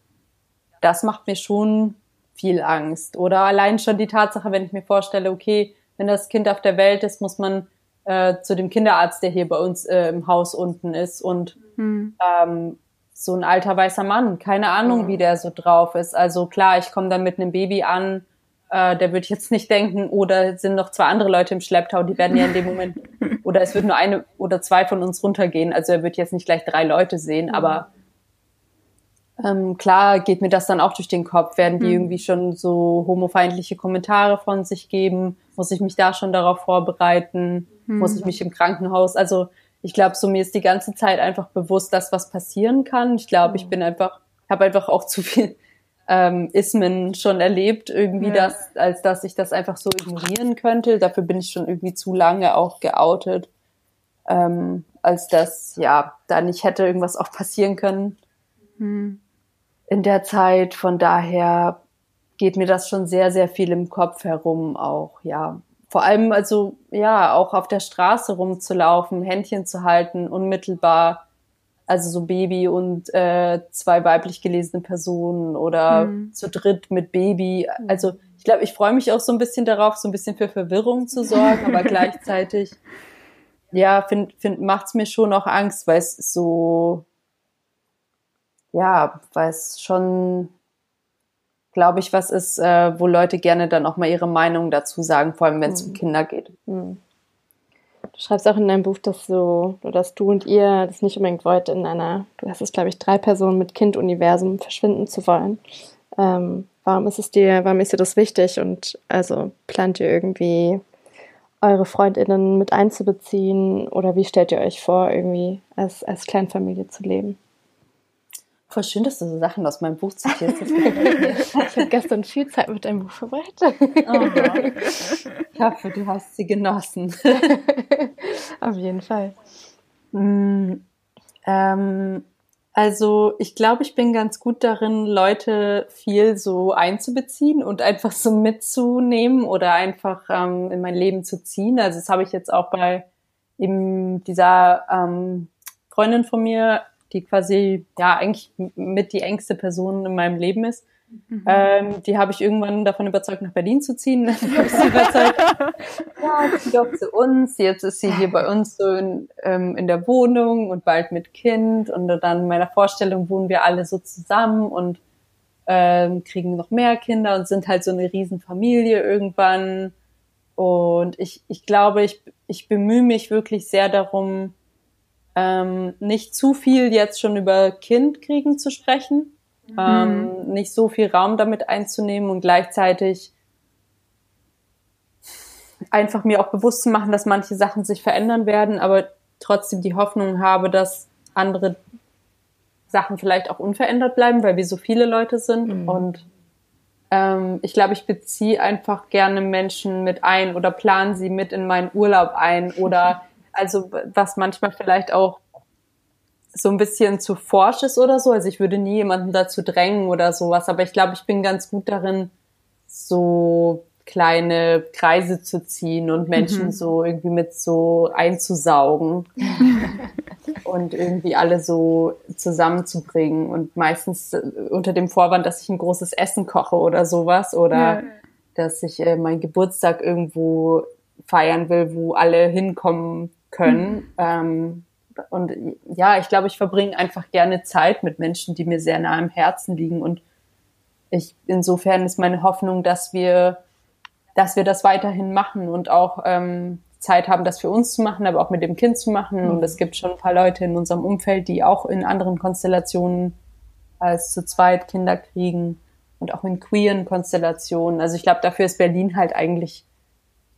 S3: das macht mir schon viel Angst. Oder allein schon die Tatsache, wenn ich mir vorstelle, okay, wenn das Kind auf der Welt ist, muss man äh, zu dem Kinderarzt, der hier bei uns äh, im Haus unten ist und mhm. ähm, so ein alter weißer Mann, keine Ahnung, wie der so drauf ist. Also klar, ich komme dann mit einem Baby an, äh, der wird jetzt nicht denken, oder oh, sind noch zwei andere Leute im Schlepptau, die werden ja in dem Moment, oder es wird nur eine oder zwei von uns runtergehen. Also er wird jetzt nicht gleich drei Leute sehen, mhm. aber ähm, klar geht mir das dann auch durch den Kopf. Werden die mhm. irgendwie schon so homofeindliche Kommentare von sich geben? Muss ich mich da schon darauf vorbereiten? Mhm. Muss ich mich im Krankenhaus? Also ich glaube, so mir ist die ganze Zeit einfach bewusst, dass was passieren kann. Ich glaube, ich bin einfach, habe einfach auch zu viel ähm, Ismen schon erlebt, irgendwie ja. das, als dass ich das einfach so ignorieren könnte. Dafür bin ich schon irgendwie zu lange auch geoutet, ähm, als dass ja da nicht hätte irgendwas auch passieren können hm. in der Zeit. Von daher geht mir das schon sehr, sehr viel im Kopf herum auch, ja. Vor allem also, ja, auch auf der Straße rumzulaufen, Händchen zu halten, unmittelbar also so Baby und äh, zwei weiblich gelesene Personen oder mhm. zu dritt mit Baby. Also ich glaube, ich freue mich auch so ein bisschen darauf, so ein bisschen für Verwirrung zu sorgen, aber gleichzeitig, ja, find, find, macht's mir schon auch Angst, weil es so, ja, weil es schon, glaube ich, was ist, äh, wo Leute gerne dann auch mal ihre Meinung dazu sagen, vor allem wenn es mhm. um Kinder geht. Mhm.
S1: Du schreibst auch in deinem Buch, dass so, dass du und ihr das nicht unbedingt wollt, in einer, du hast es, glaube ich, drei Personen mit Kind-Universum verschwinden zu wollen. Ähm, warum ist es dir, warum ist dir das wichtig? Und also plant ihr irgendwie eure FreundInnen mit einzubeziehen oder wie stellt ihr euch vor, irgendwie als, als Kleinfamilie zu leben?
S3: Voll schön, dass du so Sachen aus meinem Buch zitierst.
S1: ich habe gestern viel Zeit mit deinem Buch verbracht. Oh,
S3: ich hoffe, du hast sie genossen.
S1: Auf jeden Fall.
S3: Mm, ähm, also ich glaube, ich bin ganz gut darin, Leute viel so einzubeziehen und einfach so mitzunehmen oder einfach ähm, in mein Leben zu ziehen. Also das habe ich jetzt auch bei eben dieser ähm, Freundin von mir die quasi ja eigentlich mit die engste Person in meinem Leben ist. Mhm. Ähm, die habe ich irgendwann davon überzeugt, nach Berlin zu ziehen. Dann habe ich sie überzeugt, ja, zieh doch zu uns. Jetzt ist sie hier bei uns so in, ähm, in der Wohnung und bald mit Kind. Und dann in meiner Vorstellung wohnen wir alle so zusammen und ähm, kriegen noch mehr Kinder und sind halt so eine Riesenfamilie irgendwann. Und ich, ich glaube, ich, ich bemühe mich wirklich sehr darum, ähm, nicht zu viel jetzt schon über Kindkriegen zu sprechen, mhm. ähm, nicht so viel Raum damit einzunehmen und gleichzeitig einfach mir auch bewusst zu machen, dass manche Sachen sich verändern werden, aber trotzdem die Hoffnung habe, dass andere Sachen vielleicht auch unverändert bleiben, weil wir so viele Leute sind. Mhm. Und ähm, ich glaube, ich beziehe einfach gerne Menschen mit ein oder plane sie mit in meinen Urlaub ein oder also was manchmal vielleicht auch so ein bisschen zu forsch ist oder so. Also ich würde nie jemanden dazu drängen oder sowas, aber ich glaube, ich bin ganz gut darin, so kleine Kreise zu ziehen und Menschen mhm. so irgendwie mit so einzusaugen und irgendwie alle so zusammenzubringen und meistens äh, unter dem Vorwand, dass ich ein großes Essen koche oder sowas oder ja. dass ich äh, meinen Geburtstag irgendwo feiern will, wo alle hinkommen können. Mhm. Ähm, und ja, ich glaube, ich verbringe einfach gerne Zeit mit Menschen, die mir sehr nah im Herzen liegen. Und ich, insofern ist meine Hoffnung, dass wir, dass wir das weiterhin machen und auch ähm, Zeit haben, das für uns zu machen, aber auch mit dem Kind zu machen. Und es gibt schon ein paar Leute in unserem Umfeld, die auch in anderen Konstellationen als zu zweit Kinder kriegen und auch in queeren Konstellationen. Also ich glaube, dafür ist Berlin halt eigentlich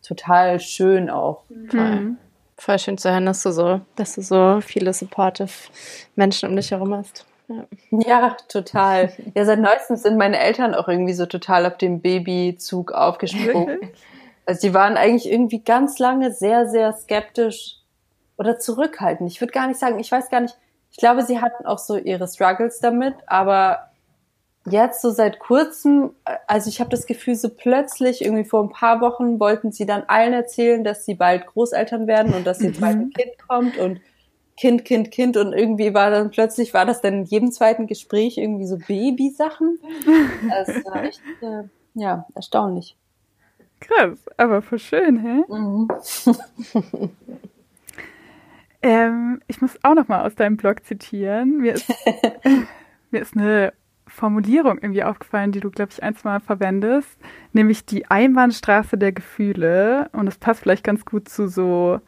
S3: total schön auch.
S1: Mhm. Voll schön zu hören, dass du so, dass du so viele supportive Menschen um dich herum hast.
S3: Ja. ja, total. Ja, seit neuestem sind meine Eltern auch irgendwie so total auf dem Babyzug aufgesprungen. Also die waren eigentlich irgendwie ganz lange sehr, sehr skeptisch oder zurückhaltend. Ich würde gar nicht sagen, ich weiß gar nicht, ich glaube, sie hatten auch so ihre Struggles damit, aber jetzt so seit kurzem, also ich habe das Gefühl, so plötzlich, irgendwie vor ein paar Wochen, wollten sie dann allen erzählen, dass sie bald Großeltern werden und dass jetzt bald ein Kind kommt und Kind, Kind, Kind und irgendwie war dann plötzlich, war das dann in jedem zweiten Gespräch irgendwie so Babysachen. Das war echt, äh, ja, erstaunlich.
S2: Krass, aber voll schön, hä? Mhm. ähm, ich muss auch noch mal aus deinem Blog zitieren. Mir ist, mir ist eine Formulierung irgendwie aufgefallen, die du, glaube ich, ein, Mal verwendest, nämlich die Einbahnstraße der Gefühle. Und es passt vielleicht ganz gut zu so,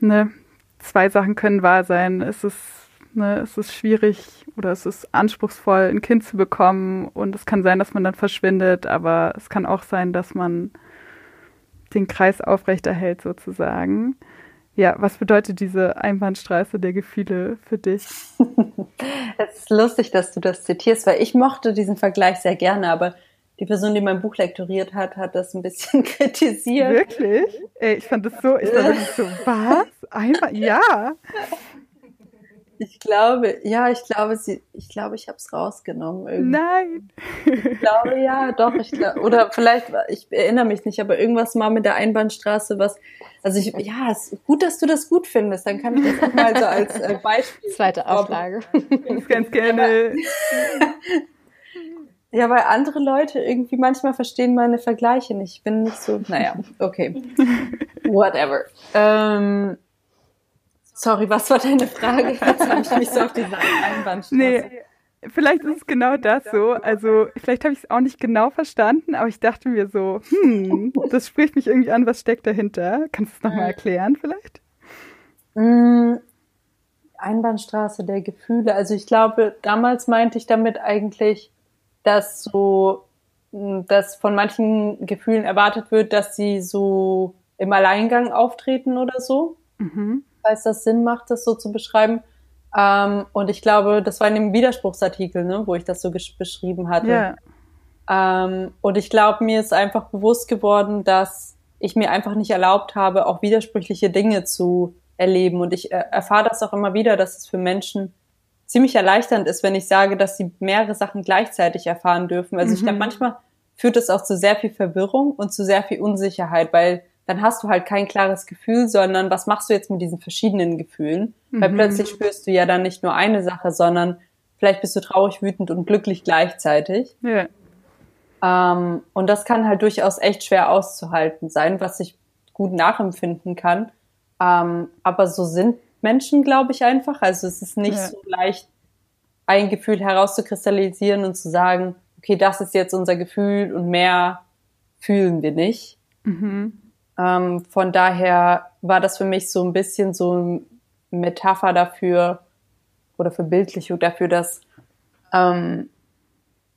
S2: ne, zwei Sachen können wahr sein. Es ist, ne, es ist schwierig oder es ist anspruchsvoll, ein Kind zu bekommen und es kann sein, dass man dann verschwindet, aber es kann auch sein, dass man den Kreis aufrechterhält sozusagen. Ja, was bedeutet diese Einbahnstraße der Gefühle für dich?
S3: es ist lustig, dass du das zitierst, weil ich mochte diesen Vergleich sehr gerne, aber die Person, die mein Buch lektoriert hat, hat das ein bisschen kritisiert.
S2: Wirklich? Ey, ich fand das so, ich wirklich so, was? Einmal, ja.
S3: Ich glaube, ja, ich glaube, sie, ich glaube, ich habe es rausgenommen.
S2: Irgendwie. Nein.
S3: Ich glaube, ja, doch. Ich glaub, oder vielleicht, ich erinnere mich nicht, aber irgendwas mal mit der Einbahnstraße, was, also ich, ja, es ist gut, dass du das gut findest. Dann kann ich das auch mal so als äh, Beispiel.
S1: Zweite Auflage.
S2: Ich ganz gerne.
S3: Ja, weil andere Leute irgendwie manchmal verstehen meine Vergleiche nicht. Ich bin nicht so, naja, okay. Whatever. Ähm, sorry, was war deine Frage? Jetzt habe ich mich so auf diese Einbahnstraße. Nee,
S2: vielleicht ist es genau das so. Also, vielleicht habe ich es auch nicht genau verstanden, aber ich dachte mir so, hm, das spricht mich irgendwie an, was steckt dahinter? Kannst du es nochmal erklären vielleicht?
S3: Mm, Einbahnstraße der Gefühle. Also ich glaube, damals meinte ich damit eigentlich, dass so, hm, dass von manchen Gefühlen erwartet wird, dass sie so im Alleingang auftreten oder so. Mhm. Falls das Sinn macht, das so zu beschreiben. Ähm, und ich glaube, das war in dem Widerspruchsartikel, ne, wo ich das so beschrieben hatte. Yeah. Ähm, und ich glaube, mir ist einfach bewusst geworden, dass ich mir einfach nicht erlaubt habe, auch widersprüchliche Dinge zu erleben. Und ich äh, erfahre das auch immer wieder, dass es für Menschen ziemlich erleichternd ist, wenn ich sage, dass sie mehrere Sachen gleichzeitig erfahren dürfen. Also mhm. ich glaube, manchmal führt es auch zu sehr viel Verwirrung und zu sehr viel Unsicherheit, weil dann hast du halt kein klares Gefühl, sondern was machst du jetzt mit diesen verschiedenen Gefühlen? Mhm. Weil plötzlich spürst du ja dann nicht nur eine Sache, sondern vielleicht bist du traurig, wütend und glücklich gleichzeitig. Ja. Ähm, und das kann halt durchaus echt schwer auszuhalten sein, was ich gut nachempfinden kann. Ähm, aber so sind Menschen, glaube ich einfach. Also es ist nicht ja. so leicht, ein Gefühl herauszukristallisieren und zu sagen, okay, das ist jetzt unser Gefühl und mehr fühlen wir nicht. Mhm. Ähm, von daher war das für mich so ein bisschen so eine Metapher dafür oder Verbildlichung dafür, dass ähm,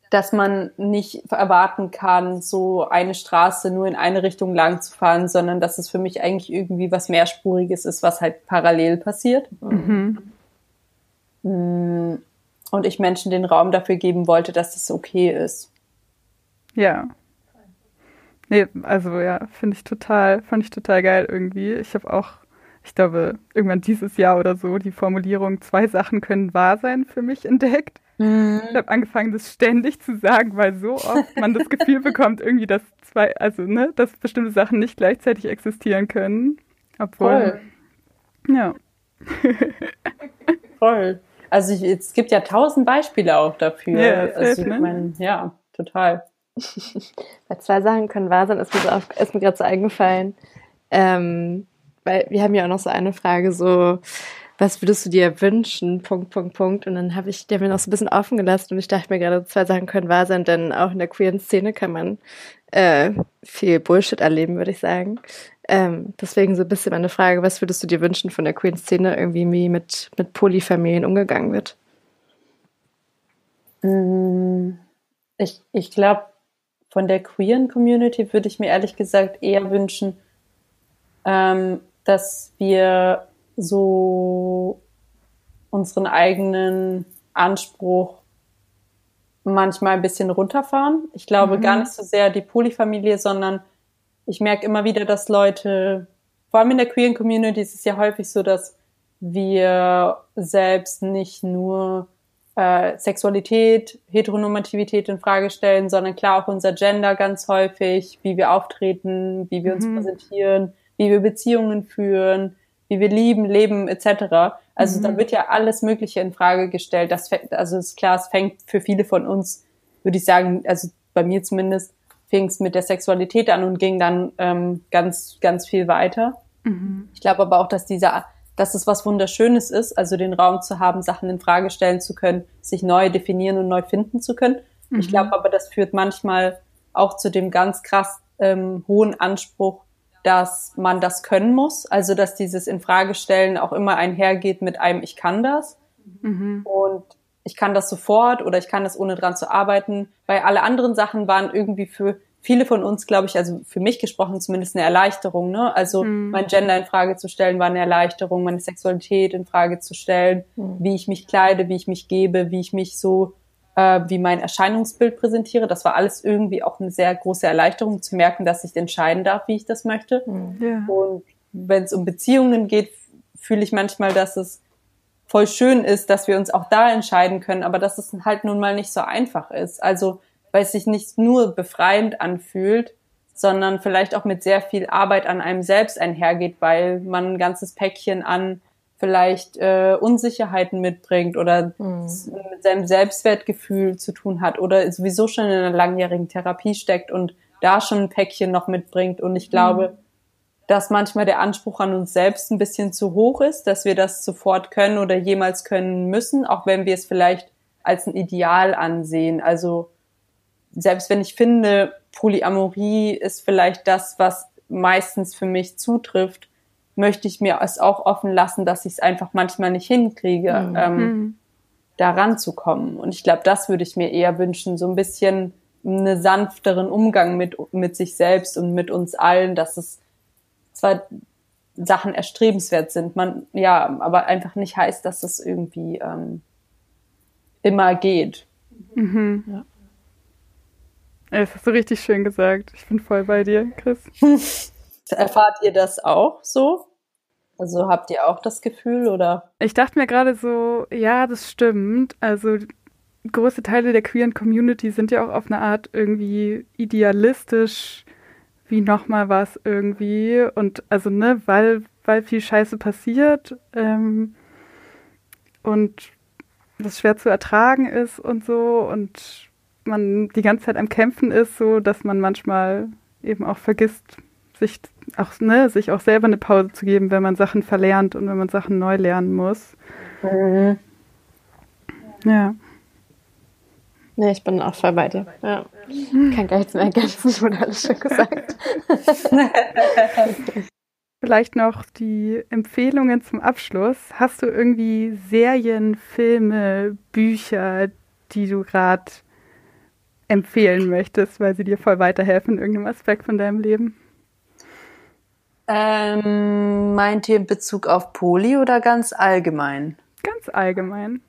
S3: dass man nicht erwarten kann, so eine Straße nur in eine Richtung lang zu fahren, sondern dass es für mich eigentlich irgendwie was mehrspuriges ist, was halt parallel passiert. Mhm. Mm, und ich Menschen den Raum dafür geben wollte, dass das okay ist.
S2: Ja. Nee, also ja, finde ich total, fand ich total geil irgendwie. Ich habe auch, ich glaube, irgendwann dieses Jahr oder so die Formulierung, zwei Sachen können wahr sein für mich entdeckt. Mhm. Ich habe angefangen, das ständig zu sagen, weil so oft man das Gefühl bekommt, irgendwie, dass zwei, also ne, dass bestimmte Sachen nicht gleichzeitig existieren können. Obwohl. Voll. Ja.
S3: Voll. Also ich, es gibt ja tausend Beispiele auch dafür. Ja, also, ich ne? mein, ja total.
S1: Bei zwei Sachen können wahr sein, ist mir, so mir gerade so eingefallen. Ähm, weil wir haben ja auch noch so eine Frage, so was würdest du dir wünschen? Punkt, Punkt, Punkt. Und dann habe ich der mir noch so ein bisschen offen gelassen und ich dachte mir gerade, zwei Sachen können wahr sein, denn auch in der queeren Szene kann man äh, viel Bullshit erleben, würde ich sagen. Ähm, deswegen so ein bisschen meine Frage, was würdest du dir wünschen von der Queen-Szene, irgendwie wie mit, mit Polyfamilien umgegangen wird?
S3: Mm, ich, ich glaube, von der queeren Community würde ich mir ehrlich gesagt eher wünschen, ähm, dass wir so unseren eigenen Anspruch manchmal ein bisschen runterfahren. Ich glaube mhm. gar nicht so sehr die Polyfamilie, sondern ich merke immer wieder, dass Leute, vor allem in der queeren Community ist es ja häufig so, dass wir selbst nicht nur äh, Sexualität, Heteronormativität in Frage stellen, sondern klar auch unser Gender ganz häufig, wie wir auftreten, wie wir uns mhm. präsentieren, wie wir Beziehungen führen, wie wir lieben, leben etc. Also mhm. da wird ja alles Mögliche in Frage gestellt. Das, also ist klar, es fängt für viele von uns, würde ich sagen, also bei mir zumindest, fing es mit der Sexualität an und ging dann ähm, ganz, ganz viel weiter. Mhm. Ich glaube aber auch, dass dieser dass es was Wunderschönes ist, also den Raum zu haben, Sachen in Frage stellen zu können, sich neu definieren und neu finden zu können. Mhm. Ich glaube aber, das führt manchmal auch zu dem ganz krass ähm, hohen Anspruch, dass man das können muss. Also dass dieses in Frage stellen auch immer einhergeht mit einem Ich kann das. Mhm. Und ich kann das sofort oder ich kann das ohne dran zu arbeiten, weil alle anderen Sachen waren irgendwie für viele von uns, glaube ich, also für mich gesprochen zumindest eine Erleichterung. Ne? Also mhm. mein Gender in Frage zu stellen war eine Erleichterung, meine Sexualität in Frage zu stellen, mhm. wie ich mich kleide, wie ich mich gebe, wie ich mich so, äh, wie mein Erscheinungsbild präsentiere. Das war alles irgendwie auch eine sehr große Erleichterung zu merken, dass ich entscheiden darf, wie ich das möchte. Mhm. Ja. Und wenn es um Beziehungen geht, fühle ich manchmal, dass es voll schön ist, dass wir uns auch da entscheiden können, aber dass es halt nun mal nicht so einfach ist. Also weil es sich nicht nur befreiend anfühlt, sondern vielleicht auch mit sehr viel Arbeit an einem selbst einhergeht, weil man ein ganzes Päckchen an vielleicht äh, Unsicherheiten mitbringt oder mhm. mit seinem Selbstwertgefühl zu tun hat oder sowieso schon in einer langjährigen Therapie steckt und da schon ein Päckchen noch mitbringt. Und ich glaube, mhm. dass manchmal der Anspruch an uns selbst ein bisschen zu hoch ist, dass wir das sofort können oder jemals können müssen, auch wenn wir es vielleicht als ein Ideal ansehen. Also selbst wenn ich finde, Polyamorie ist vielleicht das, was meistens für mich zutrifft, möchte ich mir es auch offen lassen, dass ich es einfach manchmal nicht hinkriege, mhm. ähm, mhm. da ranzukommen. Und ich glaube, das würde ich mir eher wünschen, so ein bisschen einen sanfteren Umgang mit, mit sich selbst und mit uns allen, dass es zwar Sachen erstrebenswert sind, man, ja, aber einfach nicht heißt, dass es irgendwie ähm, immer geht. Mhm. Ja.
S2: Das hast du richtig schön gesagt. Ich bin voll bei dir, Chris.
S3: Erfahrt ihr das auch so? Also habt ihr auch das Gefühl oder?
S2: Ich dachte mir gerade so, ja, das stimmt. Also große Teile der queeren Community sind ja auch auf eine Art irgendwie idealistisch, wie nochmal was irgendwie. Und also, ne, weil, weil viel Scheiße passiert ähm, und das schwer zu ertragen ist und so und man die ganze Zeit am Kämpfen ist, so dass man manchmal eben auch vergisst, sich auch, ne, sich auch selber eine Pause zu geben, wenn man Sachen verlernt und wenn man Sachen neu lernen muss. Mhm. Ja.
S1: Nee, ich bin auch voll bei dir. Ja. Kann gar nichts mehr ergänzen, wurde alles schon gesagt.
S2: Vielleicht noch die Empfehlungen zum Abschluss. Hast du irgendwie Serien, Filme, Bücher, die du gerade empfehlen möchtest, weil sie dir voll weiterhelfen in irgendeinem Aspekt von deinem Leben?
S3: Ähm, meint ihr in Bezug auf Poli oder ganz allgemein?
S2: Ganz allgemein.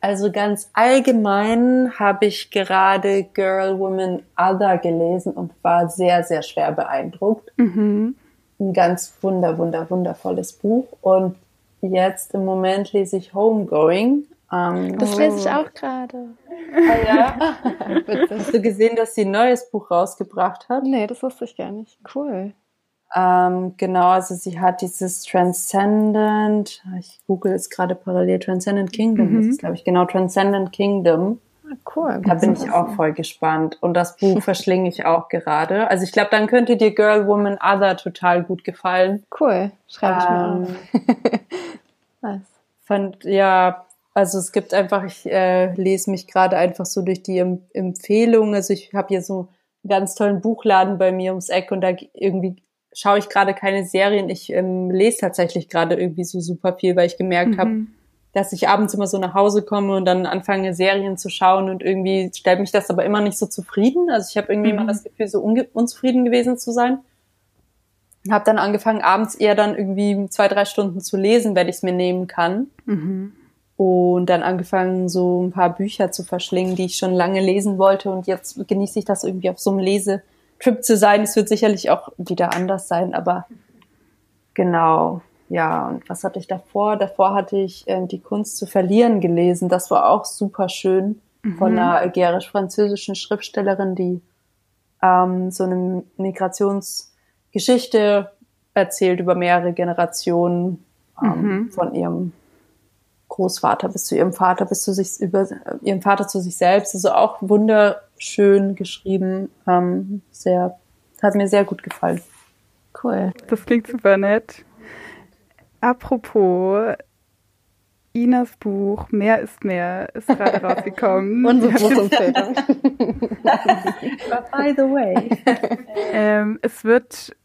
S3: Also ganz allgemein habe ich gerade Girl, Woman, Other gelesen und war sehr, sehr schwer beeindruckt. Mhm. Ein ganz wunder, wunder, wundervolles Buch. Und jetzt im Moment lese ich Homegoing
S1: ähm, das lese ich auch gerade.
S3: Ah, ja? Hast du gesehen, dass sie ein neues Buch rausgebracht hat?
S1: Nee, das wusste ich gar nicht. Cool.
S3: Ähm, genau, also sie hat dieses Transcendent, ich google jetzt gerade parallel, Transcendent Kingdom, mhm. das ist glaube ich genau Transcendent Kingdom. Ah, cool. Da bin ich auch voll gespannt. Und das Buch verschlinge ich auch gerade. Also ich glaube, dann könnte dir Girl, Woman, Other total gut gefallen.
S1: Cool, schreibe ich ähm, mal auf.
S3: nice. Fand, ja, also es gibt einfach, ich äh, lese mich gerade einfach so durch die em Empfehlungen. Also ich habe hier so einen ganz tollen Buchladen bei mir ums Eck und da irgendwie schaue ich gerade keine Serien. Ich ähm, lese tatsächlich gerade irgendwie so super viel, weil ich gemerkt mhm. habe, dass ich abends immer so nach Hause komme und dann anfange, Serien zu schauen und irgendwie stellt mich das aber immer nicht so zufrieden. Also ich habe irgendwie mhm. immer das Gefühl, so unzufrieden gewesen zu sein. Habe dann angefangen, abends eher dann irgendwie zwei, drei Stunden zu lesen, wenn ich es mir nehmen kann. Mhm. Und dann angefangen, so ein paar Bücher zu verschlingen, die ich schon lange lesen wollte. Und jetzt genieße ich das irgendwie auf so einem Lesetrip zu sein. Es wird sicherlich auch wieder anders sein, aber genau. Ja, und was hatte ich davor? Davor hatte ich äh, Die Kunst zu verlieren gelesen. Das war auch super schön mhm. von einer algerisch-französischen Schriftstellerin, die ähm, so eine Migrationsgeschichte erzählt über mehrere Generationen ähm, mhm. von ihrem Großvater bis zu ihrem Vater, bis zu sich über ihrem Vater zu sich selbst. Also auch wunderschön geschrieben. Ähm, sehr, hat mir sehr gut gefallen.
S2: Cool. Das klingt super nett. Apropos, Inas Buch Mehr ist mehr ist gerade rausgekommen.
S3: Unsere Buchempfehlung. By the way.
S2: Ähm, es wird,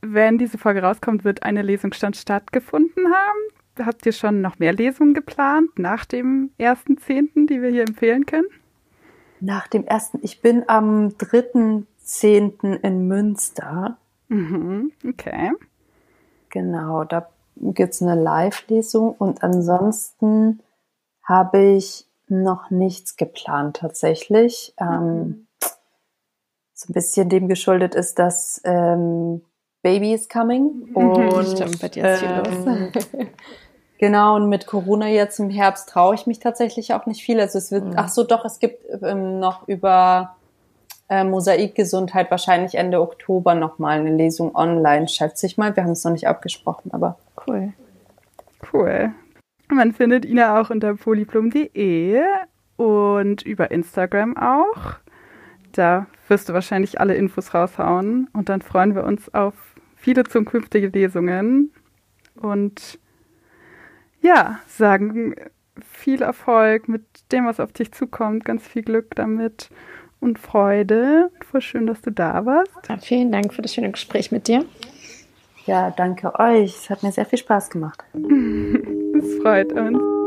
S2: wenn diese Folge rauskommt, wird eine Lesungsstand stattgefunden haben. Habt ihr schon noch mehr Lesungen geplant nach dem ersten Zehnten, die wir hier empfehlen können?
S3: Nach dem ersten. Ich bin am dritten Zehnten in Münster.
S2: Mhm, okay.
S3: Genau, da gibt's eine Live-Lesung und ansonsten habe ich noch nichts geplant tatsächlich. Ähm, so ein bisschen dem geschuldet ist, dass ähm, Baby is coming
S1: mhm. und Stimmt, bei dir ist viel ähm,
S3: los. genau und mit Corona jetzt im Herbst traue ich mich tatsächlich auch nicht viel. Also es wird, mhm. ach so doch, es gibt ähm, noch über äh, Mosaikgesundheit wahrscheinlich Ende Oktober nochmal eine Lesung online, schätze ich mal. Wir haben es noch nicht abgesprochen, aber
S2: cool. Cool. Man findet Ina auch unter polyplom.de und über Instagram auch. Da wirst du wahrscheinlich alle Infos raushauen und dann freuen wir uns auf viele zukünftige Lesungen und ja, sagen viel Erfolg mit dem, was auf dich zukommt, ganz viel Glück damit und Freude. Voll schön, dass du da warst.
S1: Ja, vielen Dank für das schöne Gespräch mit dir.
S3: Ja, danke euch. Es hat mir sehr viel Spaß gemacht.
S2: Es freut uns.